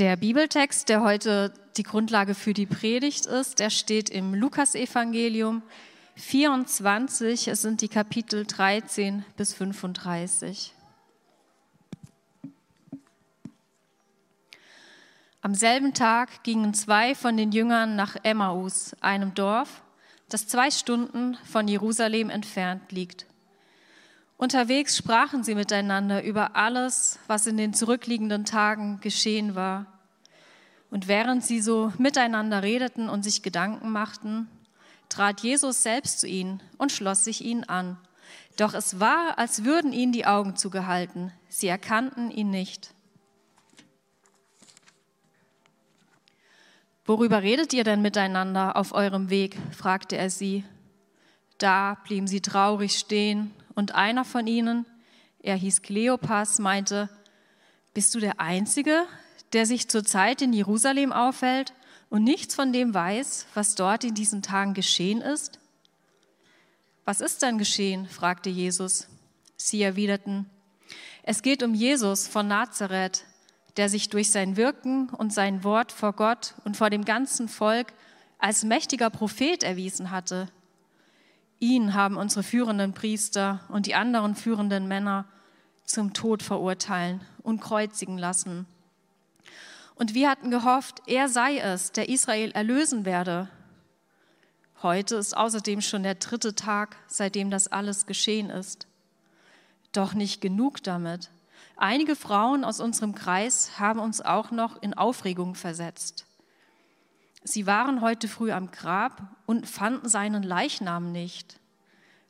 Der Bibeltext, der heute die Grundlage für die Predigt ist, der steht im Lukasevangelium 24. Es sind die Kapitel 13 bis 35. Am selben Tag gingen zwei von den Jüngern nach Emmaus, einem Dorf, das zwei Stunden von Jerusalem entfernt liegt. Unterwegs sprachen sie miteinander über alles, was in den zurückliegenden Tagen geschehen war. Und während sie so miteinander redeten und sich Gedanken machten, trat Jesus selbst zu ihnen und schloss sich ihnen an. Doch es war, als würden ihnen die Augen zugehalten. Sie erkannten ihn nicht. Worüber redet ihr denn miteinander auf eurem Weg? fragte er sie. Da blieben sie traurig stehen und einer von ihnen, er hieß Kleopas, meinte, bist du der Einzige, der sich zurzeit in Jerusalem aufhält und nichts von dem weiß, was dort in diesen Tagen geschehen ist? Was ist denn geschehen? fragte Jesus. Sie erwiderten, es geht um Jesus von Nazareth, der sich durch sein Wirken und sein Wort vor Gott und vor dem ganzen Volk als mächtiger Prophet erwiesen hatte Ihn haben unsere führenden Priester und die anderen führenden Männer zum Tod verurteilen und kreuzigen lassen. Und wir hatten gehofft, er sei es, der Israel erlösen werde. Heute ist außerdem schon der dritte Tag, seitdem das alles geschehen ist. Doch nicht genug damit. Einige Frauen aus unserem Kreis haben uns auch noch in Aufregung versetzt. Sie waren heute früh am Grab und fanden seinen Leichnam nicht.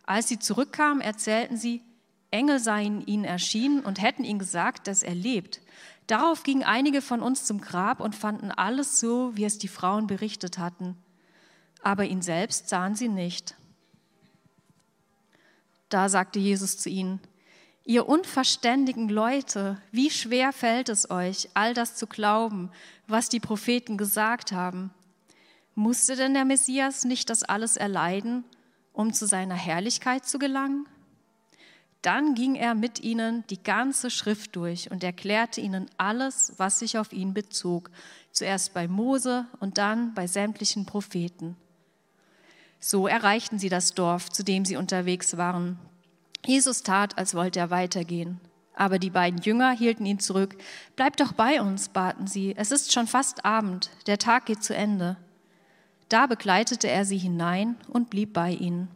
Als sie zurückkamen, erzählten sie, Engel seien ihnen erschienen und hätten ihnen gesagt, dass er lebt. Darauf gingen einige von uns zum Grab und fanden alles so, wie es die Frauen berichtet hatten. Aber ihn selbst sahen sie nicht. Da sagte Jesus zu ihnen, Ihr unverständigen Leute, wie schwer fällt es euch, all das zu glauben, was die Propheten gesagt haben? Musste denn der Messias nicht das alles erleiden, um zu seiner Herrlichkeit zu gelangen? Dann ging er mit ihnen die ganze Schrift durch und erklärte ihnen alles, was sich auf ihn bezog, zuerst bei Mose und dann bei sämtlichen Propheten. So erreichten sie das Dorf, zu dem sie unterwegs waren. Jesus tat, als wollte er weitergehen. Aber die beiden Jünger hielten ihn zurück. Bleib doch bei uns, baten sie. Es ist schon fast Abend, der Tag geht zu Ende. Da begleitete er sie hinein und blieb bei ihnen.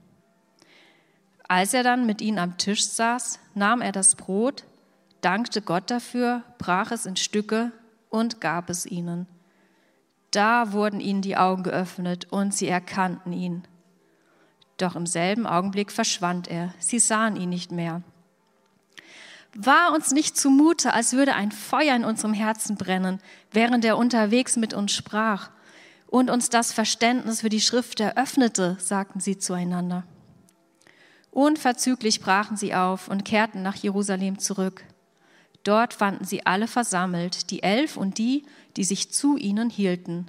Als er dann mit ihnen am Tisch saß, nahm er das Brot, dankte Gott dafür, brach es in Stücke und gab es ihnen. Da wurden ihnen die Augen geöffnet und sie erkannten ihn. Doch im selben Augenblick verschwand er, sie sahen ihn nicht mehr. War uns nicht zumute, als würde ein Feuer in unserem Herzen brennen, während er unterwegs mit uns sprach und uns das Verständnis für die Schrift eröffnete, sagten sie zueinander. Unverzüglich brachen sie auf und kehrten nach Jerusalem zurück. Dort fanden sie alle versammelt, die Elf und die, die sich zu ihnen hielten.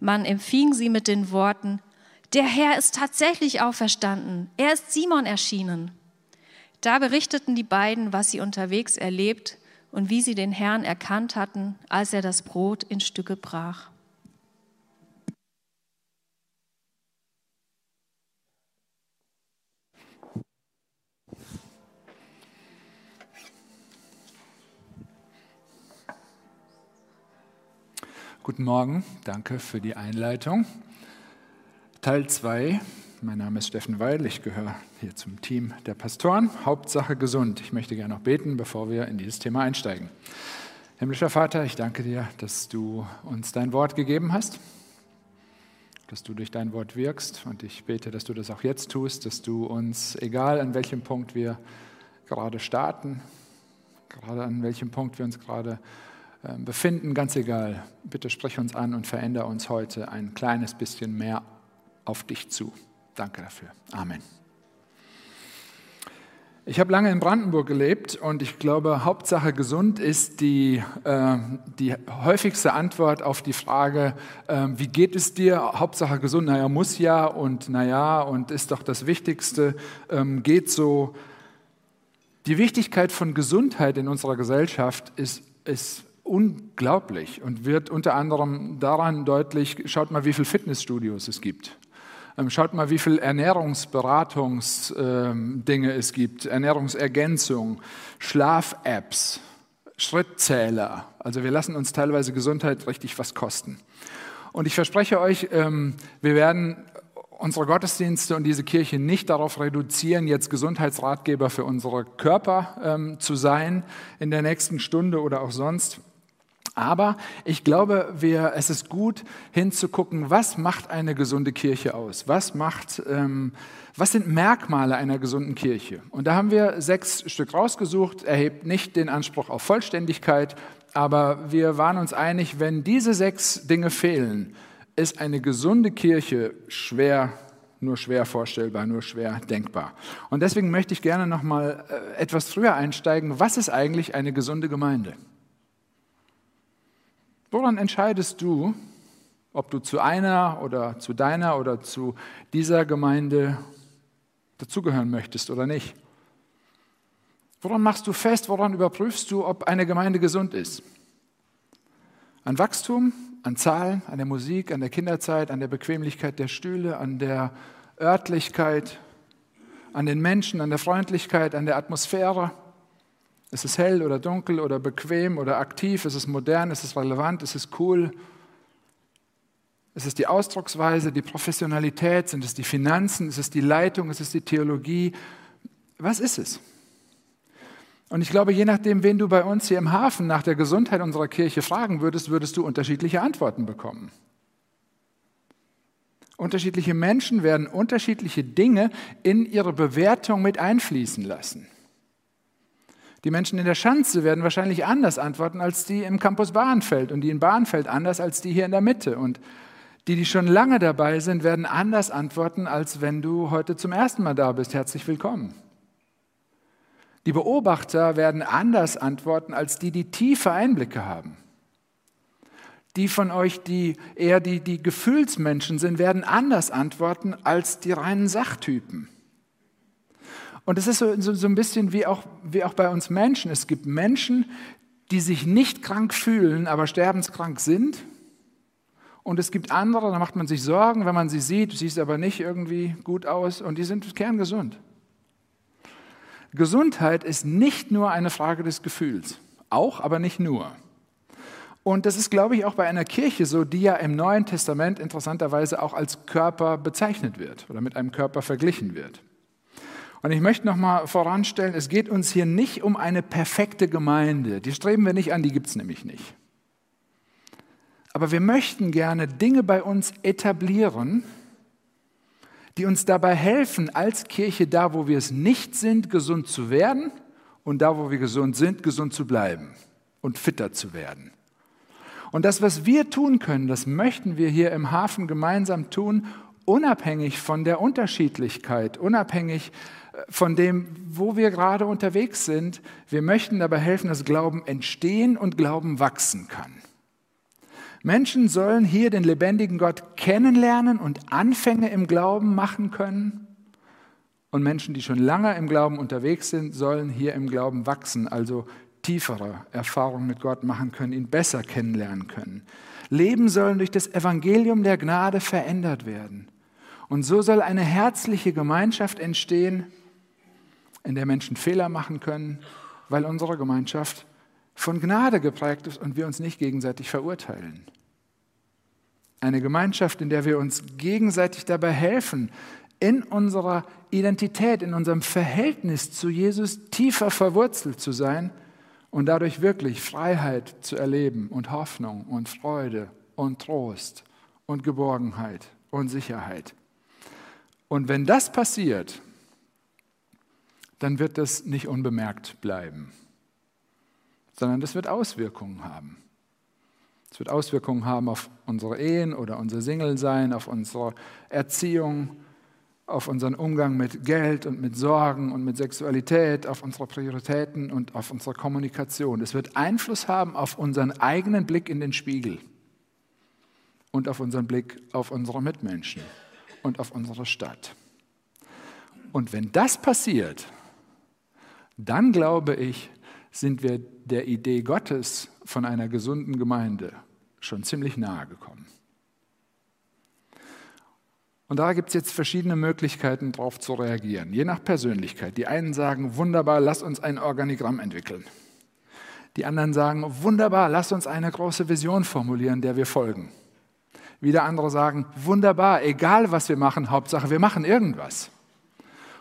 Man empfing sie mit den Worten, der Herr ist tatsächlich auferstanden, er ist Simon erschienen. Da berichteten die beiden, was sie unterwegs erlebt und wie sie den Herrn erkannt hatten, als er das Brot in Stücke brach. Guten Morgen, danke für die Einleitung. Teil 2. Mein Name ist Steffen Weil, ich gehöre hier zum Team der Pastoren. Hauptsache gesund. Ich möchte gerne noch beten, bevor wir in dieses Thema einsteigen. Himmlischer Vater, ich danke dir, dass du uns dein Wort gegeben hast, dass du durch dein Wort wirkst und ich bete, dass du das auch jetzt tust, dass du uns, egal an welchem Punkt wir gerade starten, gerade an welchem Punkt wir uns gerade befinden, ganz egal. Bitte sprich uns an und verändere uns heute ein kleines bisschen mehr auf dich zu. Danke dafür. Amen. Ich habe lange in Brandenburg gelebt und ich glaube, Hauptsache gesund ist die, äh, die häufigste Antwort auf die Frage, äh, wie geht es dir? Hauptsache gesund, naja, muss ja und naja und ist doch das Wichtigste, ähm, geht so. Die Wichtigkeit von Gesundheit in unserer Gesellschaft ist, ist unglaublich und wird unter anderem daran deutlich, schaut mal, wie viele Fitnessstudios es gibt. Ähm, schaut mal, wie viele Ernährungsberatungsdinge ähm, es gibt, Ernährungsergänzung, Schlaf-Apps, Schrittzähler. Also wir lassen uns teilweise Gesundheit richtig was kosten. Und ich verspreche euch, ähm, wir werden unsere Gottesdienste und diese Kirche nicht darauf reduzieren, jetzt Gesundheitsratgeber für unsere Körper zu sein in der nächsten Stunde oder auch sonst. Aber ich glaube, wir, es ist gut hinzugucken, was macht eine gesunde Kirche aus? Was, macht, ähm, was sind Merkmale einer gesunden Kirche? Und da haben wir sechs Stück rausgesucht, erhebt nicht den Anspruch auf Vollständigkeit, aber wir waren uns einig, wenn diese sechs Dinge fehlen, ist eine gesunde Kirche schwer, nur schwer vorstellbar, nur schwer denkbar. Und deswegen möchte ich gerne noch mal äh, etwas früher einsteigen. Was ist eigentlich eine gesunde Gemeinde? Woran entscheidest du, ob du zu einer oder zu deiner oder zu dieser Gemeinde dazugehören möchtest oder nicht? Woran machst du fest, woran überprüfst du, ob eine Gemeinde gesund ist? An Wachstum, an Zahlen, an der Musik, an der Kinderzeit, an der Bequemlichkeit der Stühle, an der Örtlichkeit, an den Menschen, an der Freundlichkeit, an der Atmosphäre. Ist es hell oder dunkel oder bequem oder aktiv? Ist es modern? Ist es relevant? Ist es cool? Ist es die Ausdrucksweise, die Professionalität? Sind es die Finanzen? Ist es die Leitung? Ist es die Theologie? Was ist es? Und ich glaube, je nachdem, wen du bei uns hier im Hafen nach der Gesundheit unserer Kirche fragen würdest, würdest du unterschiedliche Antworten bekommen. Unterschiedliche Menschen werden unterschiedliche Dinge in ihre Bewertung mit einfließen lassen. Die Menschen in der Schanze werden wahrscheinlich anders antworten als die im Campus Bahnfeld und die in Bahnfeld anders als die hier in der Mitte. Und die, die schon lange dabei sind, werden anders antworten, als wenn du heute zum ersten Mal da bist. Herzlich willkommen. Die Beobachter werden anders antworten als die, die tiefe Einblicke haben. Die von euch, die eher die, die Gefühlsmenschen sind, werden anders antworten als die reinen Sachtypen. Und es ist so, so, so ein bisschen wie auch, wie auch bei uns Menschen. Es gibt Menschen, die sich nicht krank fühlen, aber sterbenskrank sind. Und es gibt andere, da macht man sich Sorgen, wenn man sie sieht, siehst aber nicht irgendwie gut aus und die sind kerngesund. Gesundheit ist nicht nur eine Frage des Gefühls, auch, aber nicht nur. Und das ist, glaube ich, auch bei einer Kirche so, die ja im Neuen Testament interessanterweise auch als Körper bezeichnet wird oder mit einem Körper verglichen wird. Und ich möchte noch mal voranstellen, es geht uns hier nicht um eine perfekte Gemeinde. Die streben wir nicht an, die gibt es nämlich nicht. Aber wir möchten gerne Dinge bei uns etablieren, die uns dabei helfen, als Kirche da, wo wir es nicht sind, gesund zu werden und da, wo wir gesund sind, gesund zu bleiben und fitter zu werden. Und das, was wir tun können, das möchten wir hier im Hafen gemeinsam tun, unabhängig von der Unterschiedlichkeit, unabhängig von dem, wo wir gerade unterwegs sind. Wir möchten dabei helfen, dass Glauben entstehen und Glauben wachsen kann. Menschen sollen hier den lebendigen Gott kennenlernen und Anfänge im Glauben machen können. Und Menschen, die schon lange im Glauben unterwegs sind, sollen hier im Glauben wachsen, also tiefere Erfahrungen mit Gott machen können, ihn besser kennenlernen können. Leben sollen durch das Evangelium der Gnade verändert werden. Und so soll eine herzliche Gemeinschaft entstehen, in der Menschen Fehler machen können, weil unsere Gemeinschaft von Gnade geprägt ist und wir uns nicht gegenseitig verurteilen. Eine Gemeinschaft, in der wir uns gegenseitig dabei helfen, in unserer Identität, in unserem Verhältnis zu Jesus tiefer verwurzelt zu sein und dadurch wirklich Freiheit zu erleben und Hoffnung und Freude und Trost und Geborgenheit und Sicherheit. Und wenn das passiert, dann wird das nicht unbemerkt bleiben, sondern das wird Auswirkungen haben. Es wird Auswirkungen haben auf unsere Ehen oder unser Single-Sein, auf unsere Erziehung, auf unseren Umgang mit Geld und mit Sorgen und mit Sexualität, auf unsere Prioritäten und auf unsere Kommunikation. Es wird Einfluss haben auf unseren eigenen Blick in den Spiegel und auf unseren Blick auf unsere Mitmenschen und auf unsere Stadt. Und wenn das passiert, dann glaube ich, sind wir der Idee Gottes von einer gesunden Gemeinde schon ziemlich nahe gekommen. Und da gibt es jetzt verschiedene Möglichkeiten, darauf zu reagieren, je nach Persönlichkeit. Die einen sagen, wunderbar, lass uns ein Organigramm entwickeln. Die anderen sagen, wunderbar, lass uns eine große Vision formulieren, der wir folgen. Wieder andere sagen, wunderbar, egal was wir machen, Hauptsache wir machen irgendwas.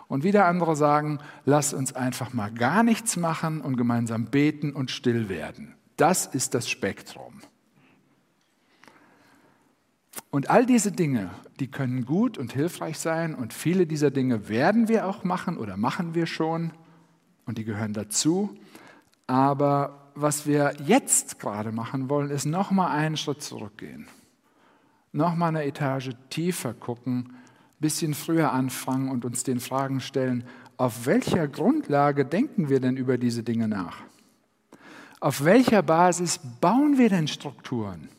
Und wieder andere sagen, lass uns einfach mal gar nichts machen und gemeinsam beten und still werden. Das ist das Spektrum. Und all diese Dinge, die können gut und hilfreich sein und viele dieser Dinge werden wir auch machen oder machen wir schon und die gehören dazu. Aber was wir jetzt gerade machen wollen, ist nochmal einen Schritt zurückgehen, nochmal eine Etage tiefer gucken, bisschen früher anfangen und uns den Fragen stellen, auf welcher Grundlage denken wir denn über diese Dinge nach? Auf welcher Basis bauen wir denn Strukturen?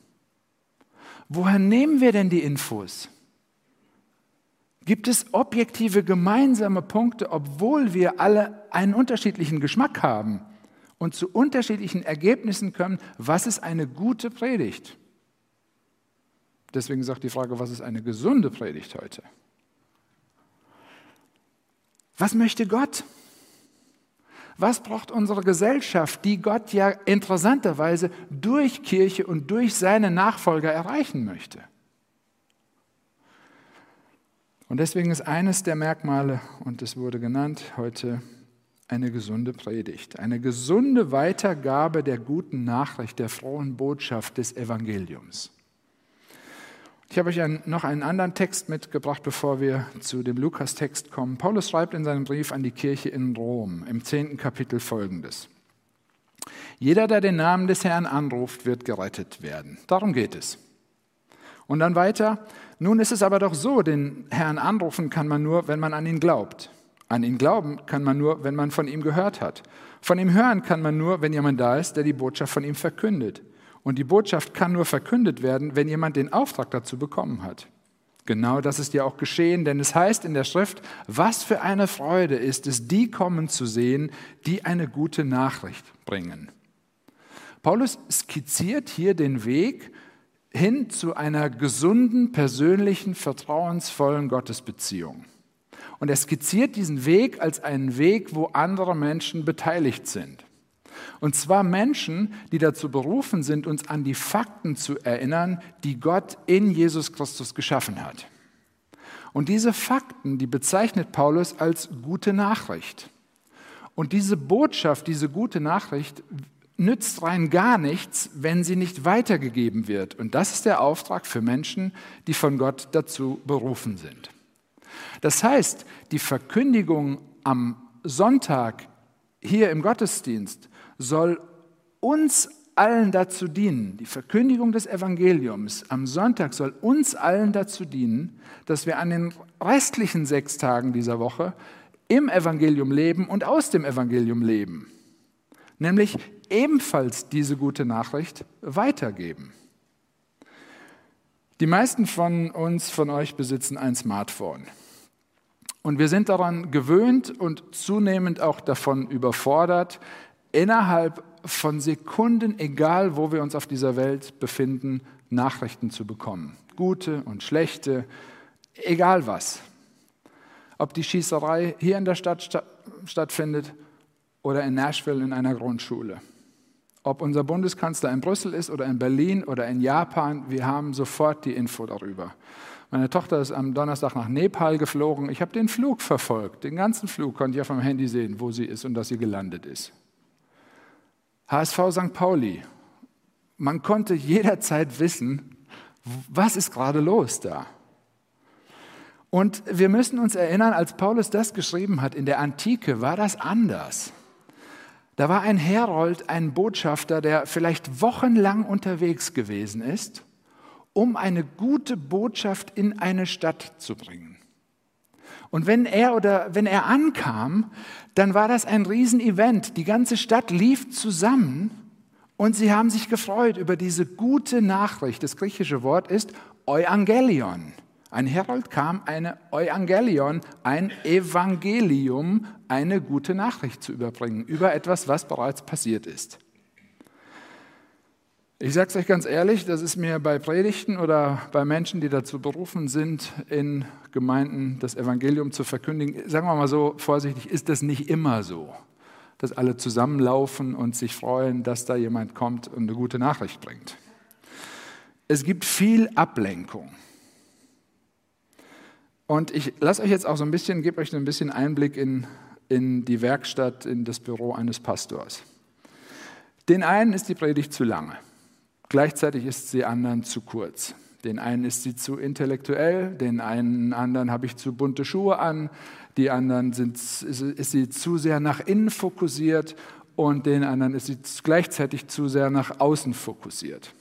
Woher nehmen wir denn die Infos? Gibt es objektive gemeinsame Punkte, obwohl wir alle einen unterschiedlichen Geschmack haben und zu unterschiedlichen Ergebnissen kommen? Was ist eine gute Predigt? Deswegen sagt die Frage, was ist eine gesunde Predigt heute? Was möchte Gott? Was braucht unsere Gesellschaft, die Gott ja interessanterweise durch Kirche und durch seine Nachfolger erreichen möchte? Und deswegen ist eines der Merkmale, und es wurde genannt heute, eine gesunde Predigt, eine gesunde Weitergabe der guten Nachricht, der frohen Botschaft des Evangeliums. Ich habe euch ein, noch einen anderen Text mitgebracht, bevor wir zu dem Lukas-Text kommen. Paulus schreibt in seinem Brief an die Kirche in Rom im zehnten Kapitel folgendes. Jeder, der den Namen des Herrn anruft, wird gerettet werden. Darum geht es. Und dann weiter, nun ist es aber doch so, den Herrn anrufen kann man nur, wenn man an ihn glaubt. An ihn glauben kann man nur, wenn man von ihm gehört hat. Von ihm hören kann man nur, wenn jemand da ist, der die Botschaft von ihm verkündet. Und die Botschaft kann nur verkündet werden, wenn jemand den Auftrag dazu bekommen hat. Genau das ist ja auch geschehen, denn es heißt in der Schrift, was für eine Freude ist es, die kommen zu sehen, die eine gute Nachricht bringen. Paulus skizziert hier den Weg hin zu einer gesunden, persönlichen, vertrauensvollen Gottesbeziehung. Und er skizziert diesen Weg als einen Weg, wo andere Menschen beteiligt sind. Und zwar Menschen, die dazu berufen sind, uns an die Fakten zu erinnern, die Gott in Jesus Christus geschaffen hat. Und diese Fakten, die bezeichnet Paulus als gute Nachricht. Und diese Botschaft, diese gute Nachricht nützt rein gar nichts, wenn sie nicht weitergegeben wird. Und das ist der Auftrag für Menschen, die von Gott dazu berufen sind. Das heißt, die Verkündigung am Sonntag hier im Gottesdienst soll uns allen dazu dienen, die Verkündigung des Evangeliums am Sonntag soll uns allen dazu dienen, dass wir an den restlichen sechs Tagen dieser Woche im Evangelium leben und aus dem Evangelium leben. Nämlich ebenfalls diese gute Nachricht weitergeben. Die meisten von uns, von euch besitzen ein Smartphone. Und wir sind daran gewöhnt und zunehmend auch davon überfordert, innerhalb von Sekunden, egal wo wir uns auf dieser Welt befinden, Nachrichten zu bekommen. Gute und schlechte, egal was. Ob die Schießerei hier in der Stadt stattfindet oder in Nashville in einer Grundschule. Ob unser Bundeskanzler in Brüssel ist oder in Berlin oder in Japan, wir haben sofort die Info darüber. Meine Tochter ist am Donnerstag nach Nepal geflogen. Ich habe den Flug verfolgt. Den ganzen Flug konnte ich auf meinem Handy sehen, wo sie ist und dass sie gelandet ist. HSV St. Pauli. Man konnte jederzeit wissen, was ist gerade los da. Und wir müssen uns erinnern, als Paulus das geschrieben hat, in der Antike war das anders. Da war ein Herold, ein Botschafter, der vielleicht wochenlang unterwegs gewesen ist, um eine gute Botschaft in eine Stadt zu bringen. Und wenn er oder wenn er ankam, dann war das ein Riesenevent. Die ganze Stadt lief zusammen und sie haben sich gefreut über diese gute Nachricht. Das griechische Wort ist Euangelion, Ein Herold kam, eine Evangelion, ein Evangelium, eine gute Nachricht zu überbringen über etwas, was bereits passiert ist. Ich sage es euch ganz ehrlich, das ist mir bei Predigten oder bei Menschen, die dazu berufen sind, in Gemeinden das Evangelium zu verkündigen, sagen wir mal so vorsichtig, ist das nicht immer so, dass alle zusammenlaufen und sich freuen, dass da jemand kommt und eine gute Nachricht bringt. Es gibt viel Ablenkung. Und ich lasse euch jetzt auch so ein bisschen, gebe euch so ein bisschen Einblick in, in die Werkstatt, in das Büro eines Pastors. Den einen ist die Predigt zu lange. Gleichzeitig ist sie anderen zu kurz. Den einen ist sie zu intellektuell, den einen anderen habe ich zu bunte Schuhe an, die anderen sind, ist sie zu sehr nach innen fokussiert und den anderen ist sie gleichzeitig zu sehr nach außen fokussiert.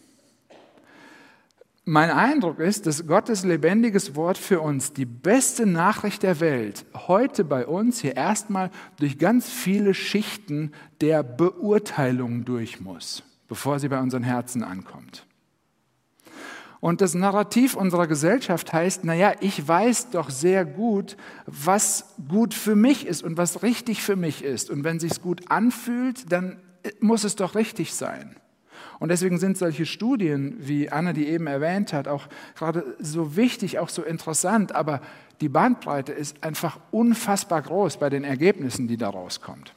Mein Eindruck ist, dass Gottes lebendiges Wort für uns, die beste Nachricht der Welt, heute bei uns hier erstmal durch ganz viele Schichten der Beurteilung durch muss, bevor sie bei unseren Herzen ankommt. Und das Narrativ unserer Gesellschaft heißt, naja, ich weiß doch sehr gut, was gut für mich ist und was richtig für mich ist. Und wenn sich's gut anfühlt, dann muss es doch richtig sein. Und deswegen sind solche Studien, wie Anna die eben erwähnt hat, auch gerade so wichtig, auch so interessant. Aber die Bandbreite ist einfach unfassbar groß bei den Ergebnissen, die da rauskommt.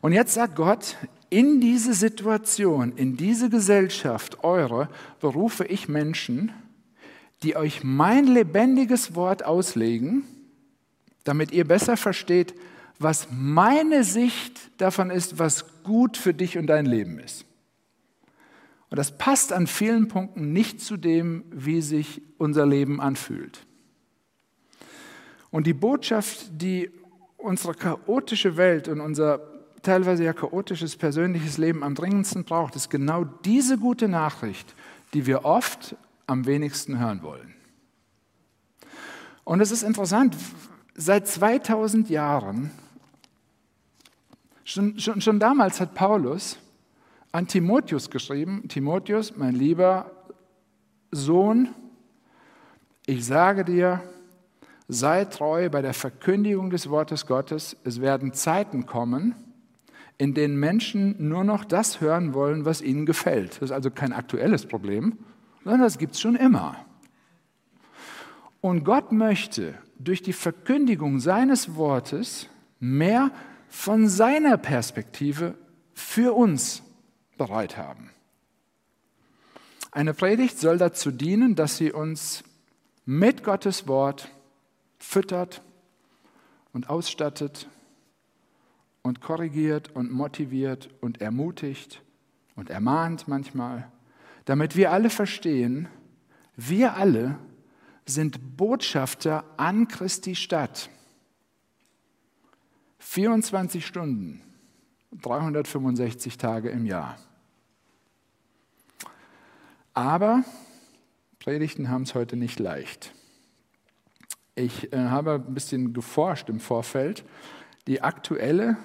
Und jetzt sagt Gott, in diese Situation, in diese Gesellschaft eure, berufe ich Menschen, die euch mein lebendiges Wort auslegen, damit ihr besser versteht, was meine Sicht davon ist, was gut für dich und dein Leben ist. Und das passt an vielen Punkten nicht zu dem, wie sich unser Leben anfühlt. Und die Botschaft, die unsere chaotische Welt und unser teilweise ja chaotisches persönliches Leben am dringendsten braucht, ist genau diese gute Nachricht, die wir oft am wenigsten hören wollen. Und es ist interessant, seit 2000 Jahren, schon, schon, schon damals hat Paulus an Timotheus geschrieben, Timotheus, mein lieber Sohn, ich sage dir, sei treu bei der Verkündigung des Wortes Gottes. Es werden Zeiten kommen, in denen Menschen nur noch das hören wollen, was ihnen gefällt. Das ist also kein aktuelles Problem, sondern das gibt es schon immer. Und Gott möchte durch die Verkündigung seines Wortes mehr von seiner Perspektive für uns bereit haben. Eine Predigt soll dazu dienen, dass sie uns mit Gottes Wort füttert und ausstattet und korrigiert und motiviert und ermutigt und ermahnt manchmal, damit wir alle verstehen, wir alle sind Botschafter an Christi Stadt. 24 Stunden, 365 Tage im Jahr. Aber Predigten haben es heute nicht leicht. Ich äh, habe ein bisschen geforscht im Vorfeld. Die aktuelle,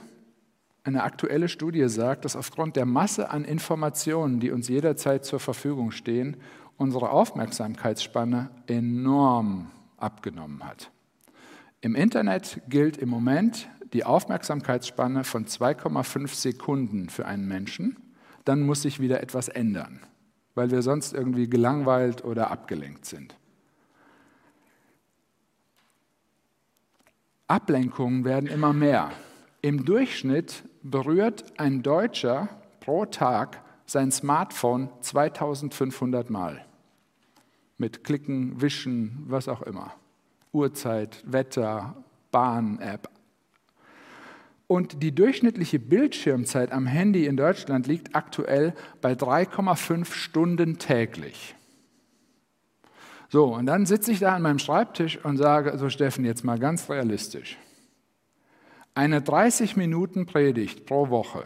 eine aktuelle Studie sagt, dass aufgrund der Masse an Informationen, die uns jederzeit zur Verfügung stehen, unsere Aufmerksamkeitsspanne enorm abgenommen hat. Im Internet gilt im Moment die Aufmerksamkeitsspanne von 2,5 Sekunden für einen Menschen. Dann muss sich wieder etwas ändern weil wir sonst irgendwie gelangweilt oder abgelenkt sind. Ablenkungen werden immer mehr. Im Durchschnitt berührt ein Deutscher pro Tag sein Smartphone 2500 Mal. Mit Klicken, Wischen, was auch immer. Uhrzeit, Wetter, Bahn-App, und die durchschnittliche Bildschirmzeit am Handy in Deutschland liegt aktuell bei 3,5 Stunden täglich. So, und dann sitze ich da an meinem Schreibtisch und sage, so Steffen, jetzt mal ganz realistisch. Eine 30 Minuten Predigt pro Woche,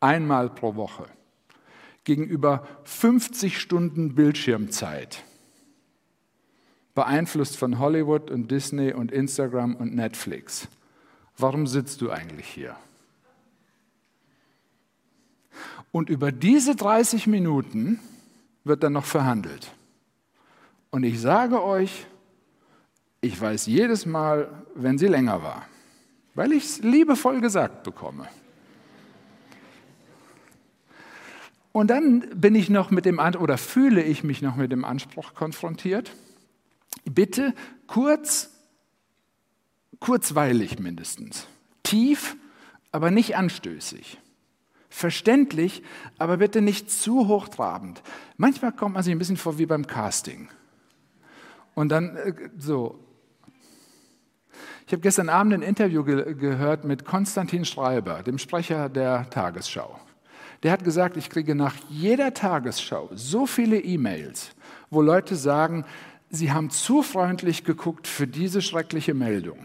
einmal pro Woche, gegenüber 50 Stunden Bildschirmzeit, beeinflusst von Hollywood und Disney und Instagram und Netflix warum sitzt du eigentlich hier? Und über diese 30 Minuten wird dann noch verhandelt. Und ich sage euch, ich weiß jedes Mal, wenn sie länger war, weil ich es liebevoll gesagt bekomme. Und dann bin ich noch mit dem oder fühle ich mich noch mit dem Anspruch konfrontiert. Bitte kurz, kurzweilig mindestens, tief, aber nicht anstößig. Verständlich, aber bitte nicht zu hochtrabend. Manchmal kommt man sich ein bisschen vor wie beim Casting. Und dann äh, so. Ich habe gestern Abend ein Interview ge gehört mit Konstantin Schreiber, dem Sprecher der Tagesschau. Der hat gesagt, ich kriege nach jeder Tagesschau so viele E-Mails, wo Leute sagen, sie haben zu freundlich geguckt für diese schreckliche Meldung.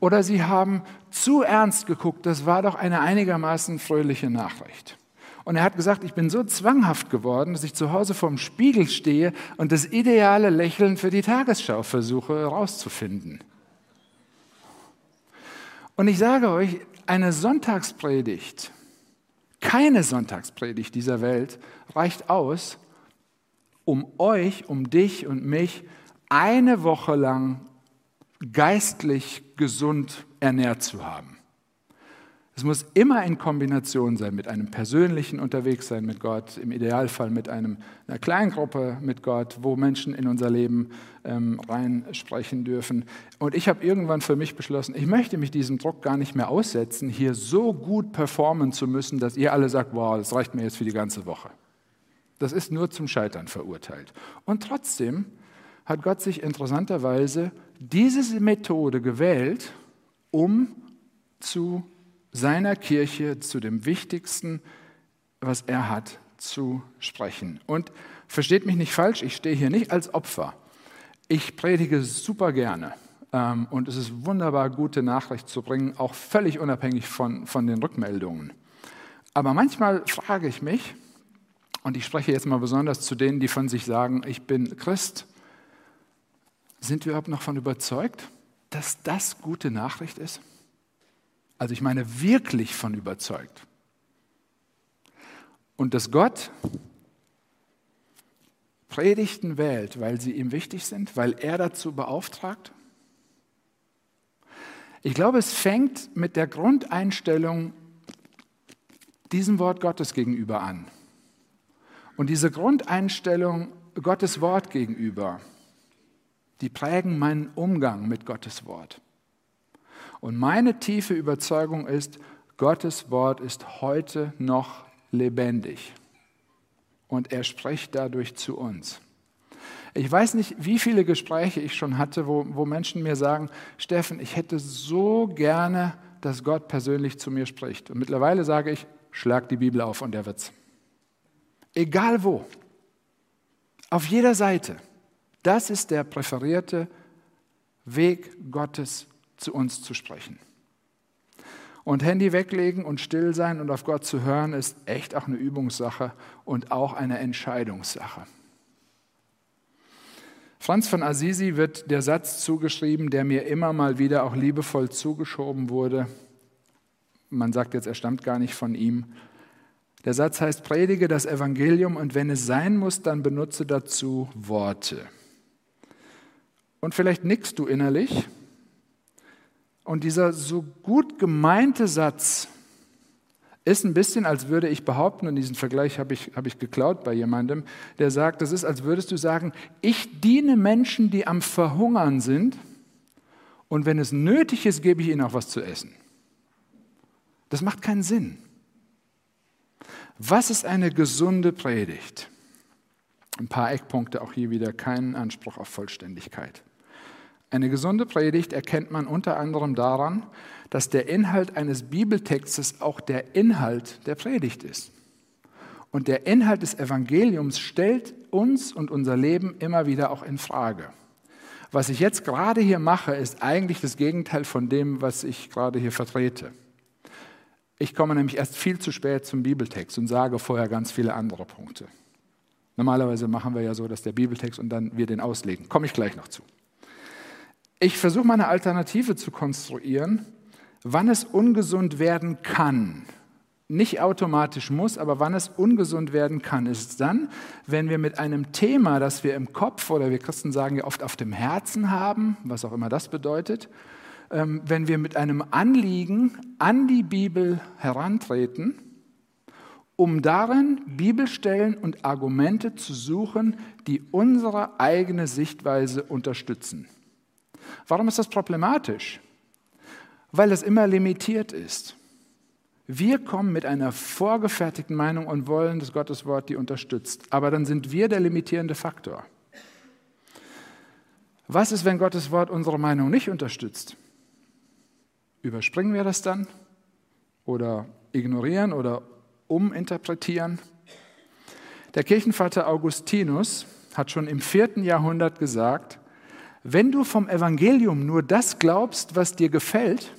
Oder sie haben zu ernst geguckt, das war doch eine einigermaßen fröhliche Nachricht. Und er hat gesagt, ich bin so zwanghaft geworden, dass ich zu Hause vorm Spiegel stehe und das ideale Lächeln für die Tagesschau versuche herauszufinden. Und ich sage euch, eine Sonntagspredigt keine Sonntagspredigt dieser Welt reicht aus, um euch, um dich und mich eine Woche lang geistlich gesund ernährt zu haben. Es muss immer in Kombination sein mit einem persönlichen Unterwegssein mit Gott, im Idealfall mit einem, einer kleinen Gruppe mit Gott, wo Menschen in unser Leben ähm, reinsprechen dürfen. Und ich habe irgendwann für mich beschlossen, ich möchte mich diesem Druck gar nicht mehr aussetzen, hier so gut performen zu müssen, dass ihr alle sagt, wow, das reicht mir jetzt für die ganze Woche. Das ist nur zum Scheitern verurteilt. Und trotzdem hat Gott sich interessanterweise diese Methode gewählt, um zu seiner Kirche zu dem Wichtigsten, was er hat, zu sprechen. Und versteht mich nicht falsch, ich stehe hier nicht als Opfer. Ich predige super gerne. Ähm, und es ist wunderbar, gute Nachricht zu bringen, auch völlig unabhängig von, von den Rückmeldungen. Aber manchmal frage ich mich, und ich spreche jetzt mal besonders zu denen, die von sich sagen, ich bin Christ, sind wir überhaupt noch von überzeugt, dass das gute Nachricht ist? Also ich meine wirklich von überzeugt. Und dass Gott Predigten wählt, weil sie ihm wichtig sind, weil er dazu beauftragt. Ich glaube, es fängt mit der Grundeinstellung diesem Wort Gottes gegenüber an. Und diese Grundeinstellung Gottes Wort gegenüber, die prägen meinen Umgang mit Gottes Wort. Und meine tiefe Überzeugung ist, Gottes Wort ist heute noch lebendig. Und er spricht dadurch zu uns. Ich weiß nicht, wie viele Gespräche ich schon hatte, wo, wo Menschen mir sagen, Steffen, ich hätte so gerne, dass Gott persönlich zu mir spricht. Und mittlerweile sage ich, schlag die Bibel auf und er wird's. Egal wo. Auf jeder Seite. Das ist der präferierte Weg Gottes zu uns zu sprechen. Und Handy weglegen und still sein und auf Gott zu hören, ist echt auch eine Übungssache und auch eine Entscheidungssache. Franz von Assisi wird der Satz zugeschrieben, der mir immer mal wieder auch liebevoll zugeschoben wurde. Man sagt jetzt, er stammt gar nicht von ihm. Der Satz heißt, predige das Evangelium und wenn es sein muss, dann benutze dazu Worte. Und vielleicht nickst du innerlich, und dieser so gut gemeinte Satz ist ein bisschen, als würde ich behaupten, und diesen Vergleich habe ich, habe ich geklaut bei jemandem, der sagt, das ist, als würdest du sagen, ich diene Menschen, die am Verhungern sind, und wenn es nötig ist, gebe ich ihnen auch was zu essen. Das macht keinen Sinn. Was ist eine gesunde Predigt? Ein paar Eckpunkte, auch hier wieder keinen Anspruch auf Vollständigkeit. Eine gesunde Predigt erkennt man unter anderem daran, dass der Inhalt eines Bibeltextes auch der Inhalt der Predigt ist. Und der Inhalt des Evangeliums stellt uns und unser Leben immer wieder auch in Frage. Was ich jetzt gerade hier mache, ist eigentlich das Gegenteil von dem, was ich gerade hier vertrete. Ich komme nämlich erst viel zu spät zum Bibeltext und sage vorher ganz viele andere Punkte. Normalerweise machen wir ja so, dass der Bibeltext und dann wir den auslegen. Komme ich gleich noch zu. Ich versuche mal eine Alternative zu konstruieren, wann es ungesund werden kann, nicht automatisch muss, aber wann es ungesund werden kann, ist dann, wenn wir mit einem Thema, das wir im Kopf oder wir Christen sagen ja oft auf dem Herzen haben, was auch immer das bedeutet, ähm, wenn wir mit einem Anliegen an die Bibel herantreten, um darin Bibelstellen und Argumente zu suchen, die unsere eigene Sichtweise unterstützen. Warum ist das problematisch? Weil es immer limitiert ist. Wir kommen mit einer vorgefertigten Meinung und wollen, dass Gottes Wort die unterstützt. Aber dann sind wir der limitierende Faktor. Was ist, wenn Gottes Wort unsere Meinung nicht unterstützt? Überspringen wir das dann? Oder ignorieren oder uminterpretieren? Der Kirchenvater Augustinus hat schon im vierten Jahrhundert gesagt, wenn du vom Evangelium nur das glaubst, was dir gefällt,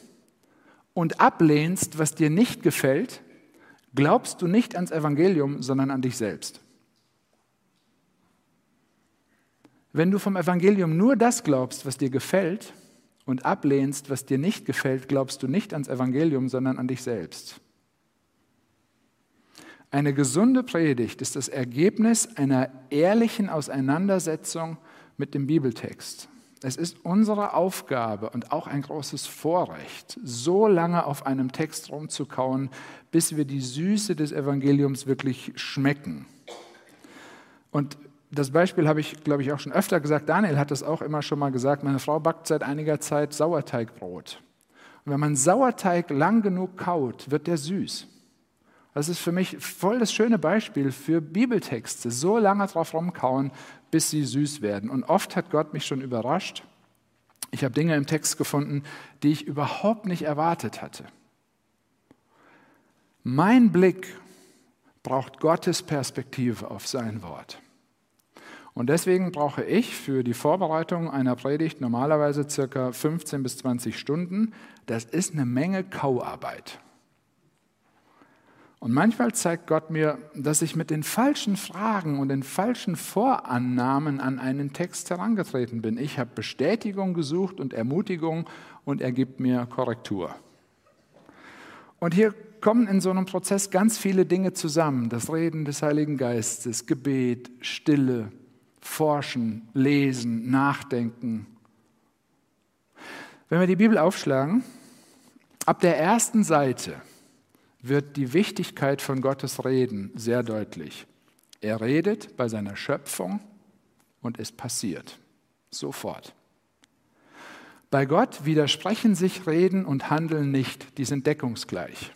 und ablehnst, was dir nicht gefällt, glaubst du nicht ans Evangelium, sondern an dich selbst. Wenn du vom Evangelium nur das glaubst, was dir gefällt, und ablehnst, was dir nicht gefällt, glaubst du nicht ans Evangelium, sondern an dich selbst. Eine gesunde Predigt ist das Ergebnis einer ehrlichen Auseinandersetzung mit dem Bibeltext. Es ist unsere Aufgabe und auch ein großes Vorrecht, so lange auf einem Text rumzukauen, bis wir die Süße des Evangeliums wirklich schmecken. Und das Beispiel habe ich, glaube ich, auch schon öfter gesagt. Daniel hat das auch immer schon mal gesagt. Meine Frau backt seit einiger Zeit Sauerteigbrot. Und wenn man Sauerteig lang genug kaut, wird der süß. Das ist für mich voll das schöne Beispiel für Bibeltexte. So lange drauf rumkauen, bis sie süß werden. Und oft hat Gott mich schon überrascht. Ich habe Dinge im Text gefunden, die ich überhaupt nicht erwartet hatte. Mein Blick braucht Gottes Perspektive auf sein Wort. Und deswegen brauche ich für die Vorbereitung einer Predigt normalerweise circa 15 bis 20 Stunden. Das ist eine Menge Kauarbeit. Und manchmal zeigt Gott mir, dass ich mit den falschen Fragen und den falschen Vorannahmen an einen Text herangetreten bin. Ich habe Bestätigung gesucht und Ermutigung und er gibt mir Korrektur. Und hier kommen in so einem Prozess ganz viele Dinge zusammen. Das Reden des Heiligen Geistes, Gebet, Stille, Forschen, Lesen, Nachdenken. Wenn wir die Bibel aufschlagen, ab der ersten Seite wird die Wichtigkeit von Gottes Reden sehr deutlich. Er redet bei seiner Schöpfung und es passiert sofort. Bei Gott widersprechen sich Reden und Handeln nicht, die sind deckungsgleich.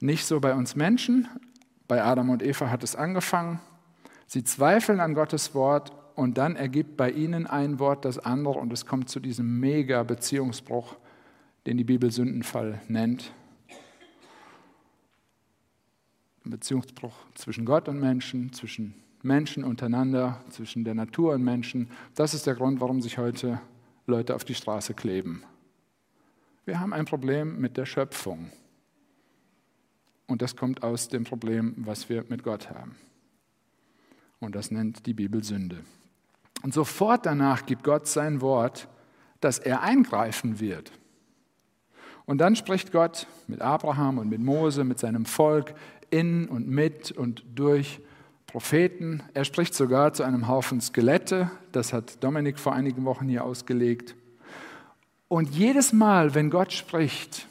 Nicht so bei uns Menschen, bei Adam und Eva hat es angefangen. Sie zweifeln an Gottes Wort und dann ergibt bei ihnen ein Wort das andere und es kommt zu diesem mega Beziehungsbruch, den die Bibel Sündenfall nennt. Ein Beziehungsbruch zwischen Gott und Menschen, zwischen Menschen untereinander, zwischen der Natur und Menschen. Das ist der Grund, warum sich heute Leute auf die Straße kleben. Wir haben ein Problem mit der Schöpfung. Und das kommt aus dem Problem, was wir mit Gott haben. Und das nennt die Bibel Sünde. Und sofort danach gibt Gott sein Wort, dass er eingreifen wird. Und dann spricht Gott mit Abraham und mit Mose, mit seinem Volk in und mit und durch Propheten. Er spricht sogar zu einem Haufen Skelette. Das hat Dominik vor einigen Wochen hier ausgelegt. Und jedes Mal, wenn Gott spricht,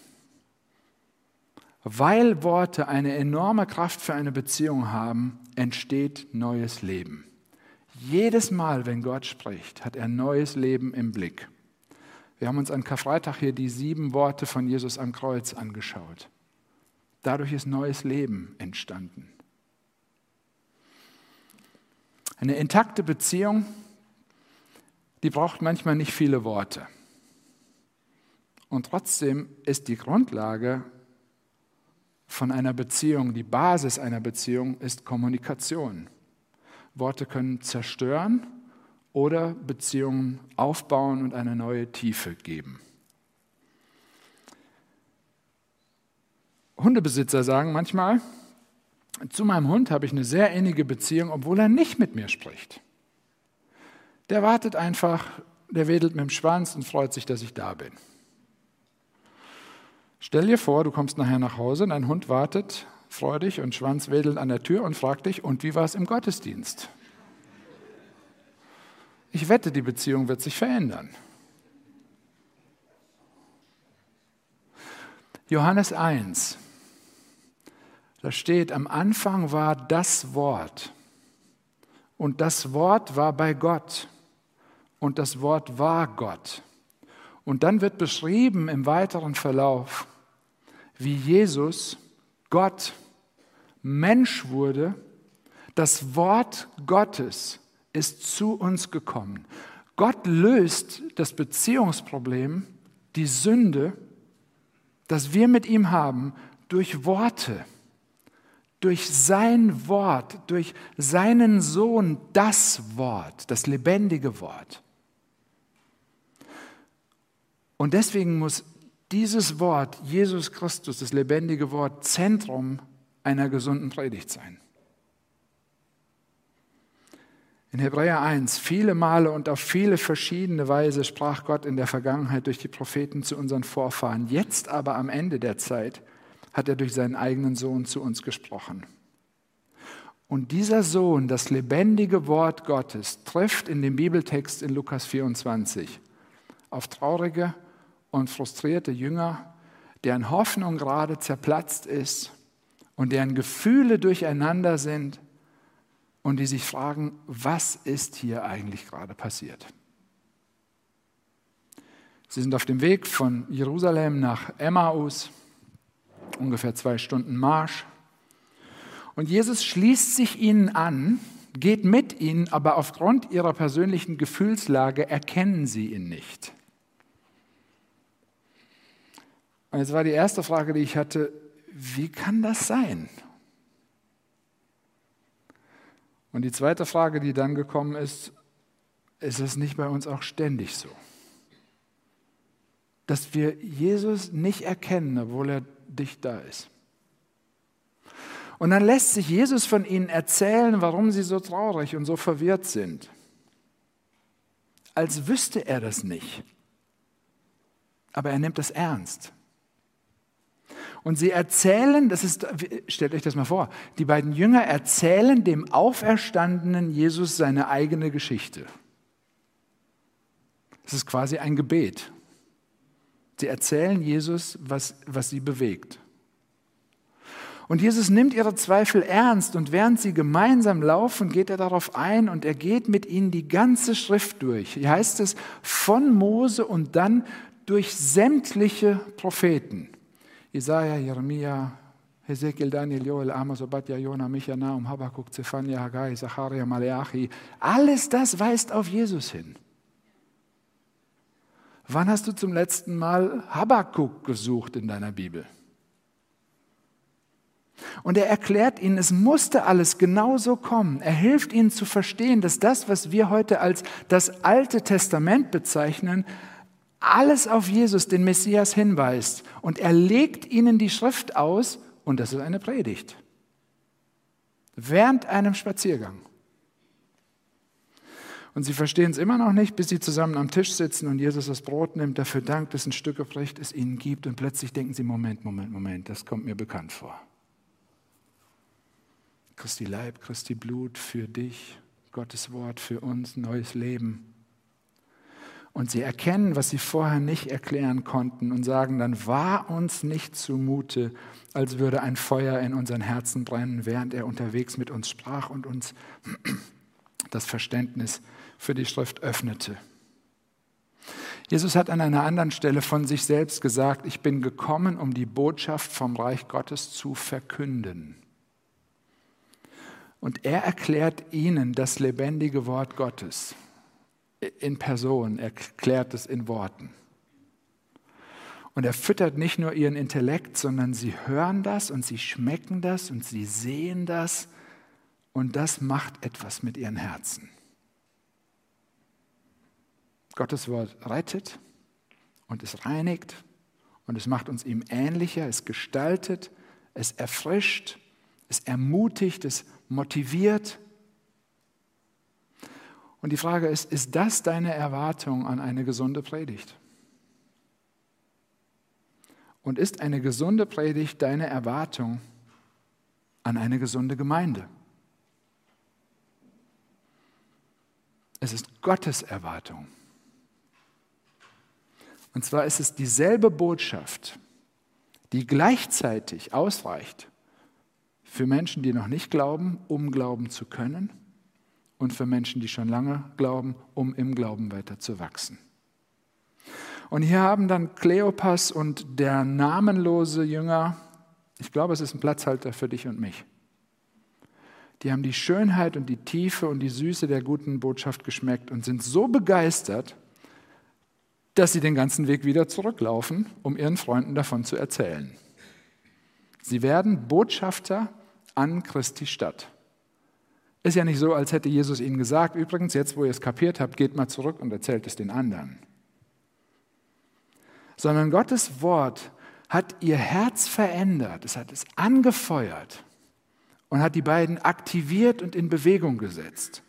weil Worte eine enorme Kraft für eine Beziehung haben, entsteht neues Leben. Jedes Mal, wenn Gott spricht, hat er neues Leben im Blick. Wir haben uns an Karfreitag hier die sieben Worte von Jesus am Kreuz angeschaut. Dadurch ist neues Leben entstanden. Eine intakte Beziehung, die braucht manchmal nicht viele Worte. Und trotzdem ist die Grundlage von einer Beziehung, die Basis einer Beziehung ist Kommunikation. Worte können zerstören oder Beziehungen aufbauen und eine neue Tiefe geben. Hundebesitzer sagen manchmal, zu meinem Hund habe ich eine sehr innige Beziehung, obwohl er nicht mit mir spricht. Der wartet einfach, der wedelt mit dem Schwanz und freut sich, dass ich da bin. Stell dir vor, du kommst nachher nach Hause, dein Hund wartet freudig und schwanzwedelnd an der Tür und fragt dich, und wie war es im Gottesdienst? Ich wette, die Beziehung wird sich verändern. Johannes 1, da steht, am Anfang war das Wort und das Wort war bei Gott und das Wort war Gott. Und dann wird beschrieben im weiteren Verlauf, wie Jesus, Gott, Mensch wurde, das Wort Gottes ist zu uns gekommen. Gott löst das Beziehungsproblem, die Sünde, das wir mit ihm haben, durch Worte, durch sein Wort, durch seinen Sohn, das Wort, das lebendige Wort. Und deswegen muss dieses Wort, Jesus Christus, das lebendige Wort, Zentrum einer gesunden Predigt sein. In Hebräer 1, viele Male und auf viele verschiedene Weise sprach Gott in der Vergangenheit durch die Propheten zu unseren Vorfahren. Jetzt aber am Ende der Zeit hat er durch seinen eigenen Sohn zu uns gesprochen. Und dieser Sohn, das lebendige Wort Gottes, trifft in dem Bibeltext in Lukas 24 auf traurige und frustrierte Jünger, deren Hoffnung gerade zerplatzt ist und deren Gefühle durcheinander sind und die sich fragen, was ist hier eigentlich gerade passiert? Sie sind auf dem Weg von Jerusalem nach Emmaus, ungefähr zwei Stunden Marsch. Und Jesus schließt sich ihnen an, geht mit ihnen, aber aufgrund ihrer persönlichen Gefühlslage erkennen sie ihn nicht. Und jetzt war die erste Frage, die ich hatte, wie kann das sein? Und die zweite Frage, die dann gekommen ist, ist es nicht bei uns auch ständig so? Dass wir Jesus nicht erkennen, obwohl er dicht da ist. Und dann lässt sich Jesus von ihnen erzählen, warum sie so traurig und so verwirrt sind. Als wüsste er das nicht. Aber er nimmt das ernst. Und sie erzählen, das ist, stellt euch das mal vor, die beiden Jünger erzählen dem auferstandenen Jesus seine eigene Geschichte. Das ist quasi ein Gebet. Sie erzählen Jesus, was, was sie bewegt. Und Jesus nimmt ihre Zweifel ernst und während sie gemeinsam laufen, geht er darauf ein und er geht mit ihnen die ganze Schrift durch. Hier heißt es von Mose und dann durch sämtliche Propheten. Jesaja, Jeremia, Hesekiel, Daniel, Joel, Amos, Obadja, Jona, Micha, Naum, Habakkuk, Zephania, Haggai, Zacharia, Maleachi. Alles das weist auf Jesus hin. Wann hast du zum letzten Mal Habakkuk gesucht in deiner Bibel? Und er erklärt ihnen, es musste alles genauso kommen. Er hilft ihnen zu verstehen, dass das, was wir heute als das Alte Testament bezeichnen, alles auf Jesus, den Messias, hinweist. Und er legt ihnen die Schrift aus und das ist eine Predigt. Während einem Spaziergang. Und sie verstehen es immer noch nicht, bis sie zusammen am Tisch sitzen und Jesus das Brot nimmt, dafür dankt, dass ein Stück bricht, es ihnen gibt. Und plötzlich denken sie, Moment, Moment, Moment, das kommt mir bekannt vor. Christi Leib, Christi Blut für dich, Gottes Wort für uns, neues Leben. Und sie erkennen, was sie vorher nicht erklären konnten und sagen, dann war uns nicht zumute, als würde ein Feuer in unseren Herzen brennen, während er unterwegs mit uns sprach und uns das Verständnis für die Schrift öffnete. Jesus hat an einer anderen Stelle von sich selbst gesagt, ich bin gekommen, um die Botschaft vom Reich Gottes zu verkünden. Und er erklärt ihnen das lebendige Wort Gottes in Person, er klärt es in Worten. Und er füttert nicht nur ihren Intellekt, sondern sie hören das und sie schmecken das und sie sehen das und das macht etwas mit ihren Herzen. Gottes Wort rettet und es reinigt und es macht uns ihm ähnlicher, es gestaltet, es erfrischt, es ermutigt, es motiviert und die Frage ist, ist das deine Erwartung an eine gesunde Predigt? Und ist eine gesunde Predigt deine Erwartung an eine gesunde Gemeinde? Es ist Gottes Erwartung. Und zwar ist es dieselbe Botschaft, die gleichzeitig ausreicht für Menschen, die noch nicht glauben, um glauben zu können, und für Menschen, die schon lange glauben, um im Glauben weiter zu wachsen. Und hier haben dann Kleopas und der namenlose Jünger, ich glaube, es ist ein Platzhalter für dich und mich, die haben die Schönheit und die Tiefe und die Süße der guten Botschaft geschmeckt und sind so begeistert, dass sie den ganzen Weg wieder zurücklaufen, um ihren Freunden davon zu erzählen. Sie werden Botschafter an Christi Stadt. Ist ja nicht so, als hätte Jesus ihnen gesagt, übrigens, jetzt wo ihr es kapiert habt, geht mal zurück und erzählt es den anderen. Sondern Gottes Wort hat ihr Herz verändert, es hat es angefeuert und hat die beiden aktiviert und in Bewegung gesetzt.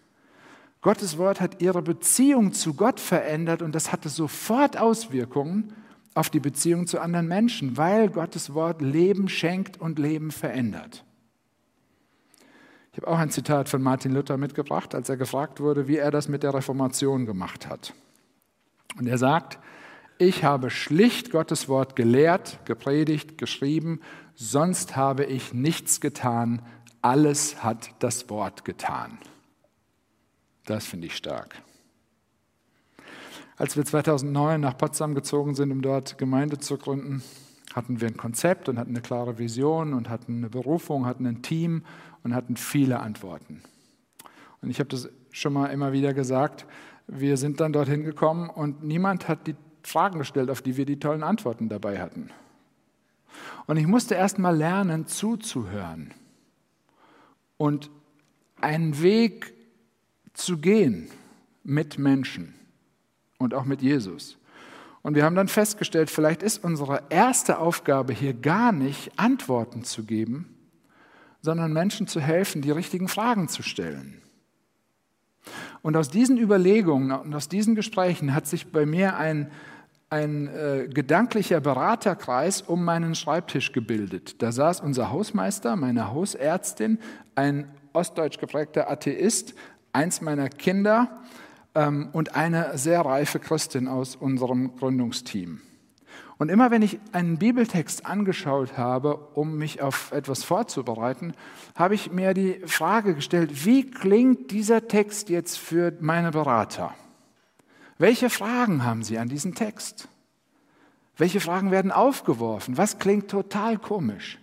Gottes Wort hat ihre Beziehung zu Gott verändert und das hatte sofort Auswirkungen auf die Beziehung zu anderen Menschen, weil Gottes Wort Leben schenkt und Leben verändert. Ich habe auch ein Zitat von Martin Luther mitgebracht, als er gefragt wurde, wie er das mit der Reformation gemacht hat. Und er sagt, ich habe schlicht Gottes Wort gelehrt, gepredigt, geschrieben, sonst habe ich nichts getan, alles hat das Wort getan. Das finde ich stark. Als wir 2009 nach Potsdam gezogen sind, um dort Gemeinde zu gründen, hatten wir ein Konzept und hatten eine klare Vision und hatten eine Berufung, hatten ein Team und hatten viele Antworten. Und ich habe das schon mal immer wieder gesagt, wir sind dann dorthin gekommen und niemand hat die Fragen gestellt, auf die wir die tollen Antworten dabei hatten. Und ich musste erst mal lernen, zuzuhören und einen Weg zu gehen mit Menschen und auch mit Jesus. Und wir haben dann festgestellt, vielleicht ist unsere erste Aufgabe hier gar nicht Antworten zu geben, sondern Menschen zu helfen, die richtigen Fragen zu stellen. Und aus diesen Überlegungen und aus diesen Gesprächen hat sich bei mir ein, ein äh, gedanklicher Beraterkreis um meinen Schreibtisch gebildet. Da saß unser Hausmeister, meine Hausärztin, ein ostdeutsch geprägter Atheist, eins meiner Kinder und eine sehr reife Christin aus unserem Gründungsteam. Und immer wenn ich einen Bibeltext angeschaut habe, um mich auf etwas vorzubereiten, habe ich mir die Frage gestellt, wie klingt dieser Text jetzt für meine Berater? Welche Fragen haben sie an diesen Text? Welche Fragen werden aufgeworfen? Was klingt total komisch?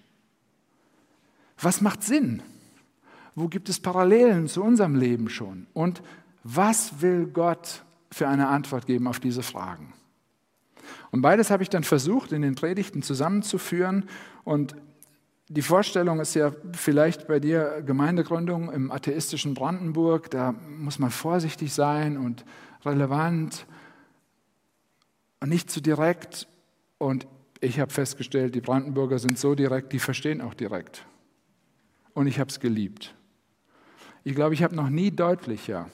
Was macht Sinn? Wo gibt es Parallelen zu unserem Leben schon? Und was will Gott für eine Antwort geben auf diese Fragen? Und beides habe ich dann versucht, in den Predigten zusammenzuführen. Und die Vorstellung ist ja vielleicht bei dir Gemeindegründung im atheistischen Brandenburg. Da muss man vorsichtig sein und relevant und nicht zu direkt. Und ich habe festgestellt, die Brandenburger sind so direkt, die verstehen auch direkt. Und ich habe es geliebt. Ich glaube, ich habe noch nie deutlicher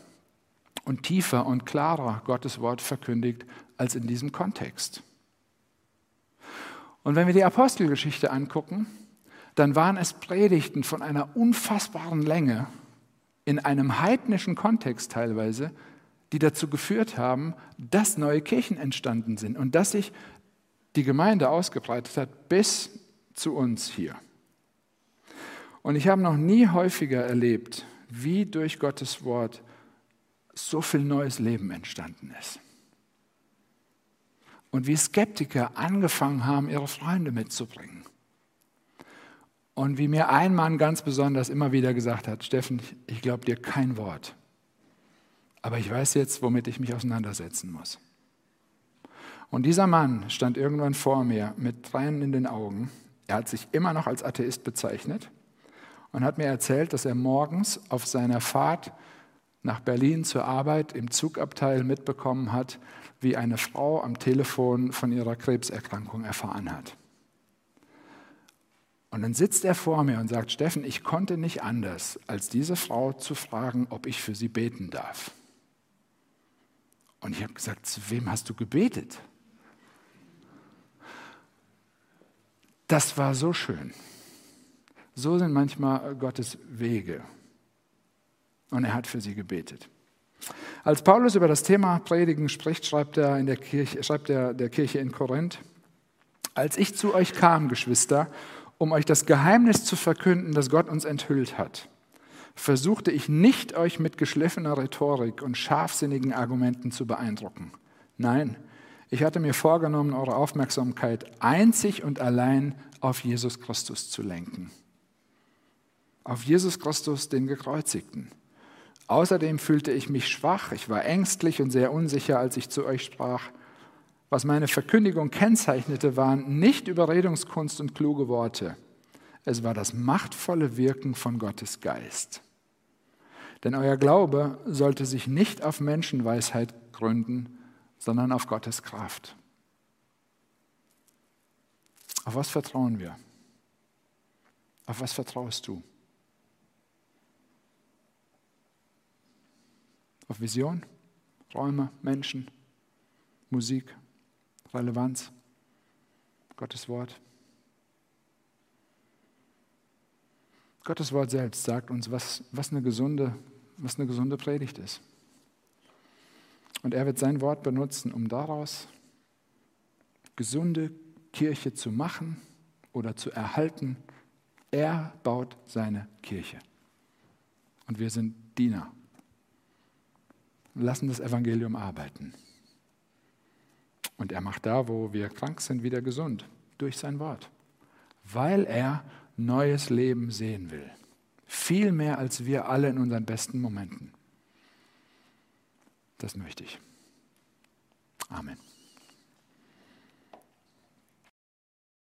und tiefer und klarer Gottes Wort verkündigt als in diesem Kontext. Und wenn wir die Apostelgeschichte angucken, dann waren es Predigten von einer unfassbaren Länge in einem heidnischen Kontext teilweise, die dazu geführt haben, dass neue Kirchen entstanden sind und dass sich die Gemeinde ausgebreitet hat bis zu uns hier. Und ich habe noch nie häufiger erlebt, wie durch Gottes Wort so viel neues Leben entstanden ist. Und wie Skeptiker angefangen haben, ihre Freunde mitzubringen. Und wie mir ein Mann ganz besonders immer wieder gesagt hat, Steffen, ich glaube dir kein Wort. Aber ich weiß jetzt, womit ich mich auseinandersetzen muss. Und dieser Mann stand irgendwann vor mir mit Tränen in den Augen. Er hat sich immer noch als Atheist bezeichnet und hat mir erzählt, dass er morgens auf seiner Fahrt nach Berlin zur Arbeit im Zugabteil mitbekommen hat, wie eine Frau am Telefon von ihrer Krebserkrankung erfahren hat. Und dann sitzt er vor mir und sagt, Steffen, ich konnte nicht anders, als diese Frau zu fragen, ob ich für sie beten darf. Und ich habe gesagt, zu wem hast du gebetet? Das war so schön. So sind manchmal Gottes Wege. Und er hat für sie gebetet. Als Paulus über das Thema Predigen spricht, schreibt er, in der Kirche, schreibt er der Kirche in Korinth, als ich zu euch kam, Geschwister, um euch das Geheimnis zu verkünden, das Gott uns enthüllt hat, versuchte ich nicht, euch mit geschliffener Rhetorik und scharfsinnigen Argumenten zu beeindrucken. Nein, ich hatte mir vorgenommen, eure Aufmerksamkeit einzig und allein auf Jesus Christus zu lenken. Auf Jesus Christus, den Gekreuzigten. Außerdem fühlte ich mich schwach, ich war ängstlich und sehr unsicher, als ich zu euch sprach. Was meine Verkündigung kennzeichnete, waren nicht Überredungskunst und kluge Worte. Es war das machtvolle Wirken von Gottes Geist. Denn euer Glaube sollte sich nicht auf Menschenweisheit gründen, sondern auf Gottes Kraft. Auf was vertrauen wir? Auf was vertraust du? Auf Vision, Räume, Menschen, Musik, Relevanz, Gottes Wort. Gottes Wort selbst sagt uns, was, was, eine gesunde, was eine gesunde Predigt ist. Und er wird sein Wort benutzen, um daraus gesunde Kirche zu machen oder zu erhalten. Er baut seine Kirche. Und wir sind Diener lassen das Evangelium arbeiten. Und er macht da, wo wir krank sind, wieder gesund, durch sein Wort, weil er neues Leben sehen will. Viel mehr als wir alle in unseren besten Momenten. Das möchte ich. Amen.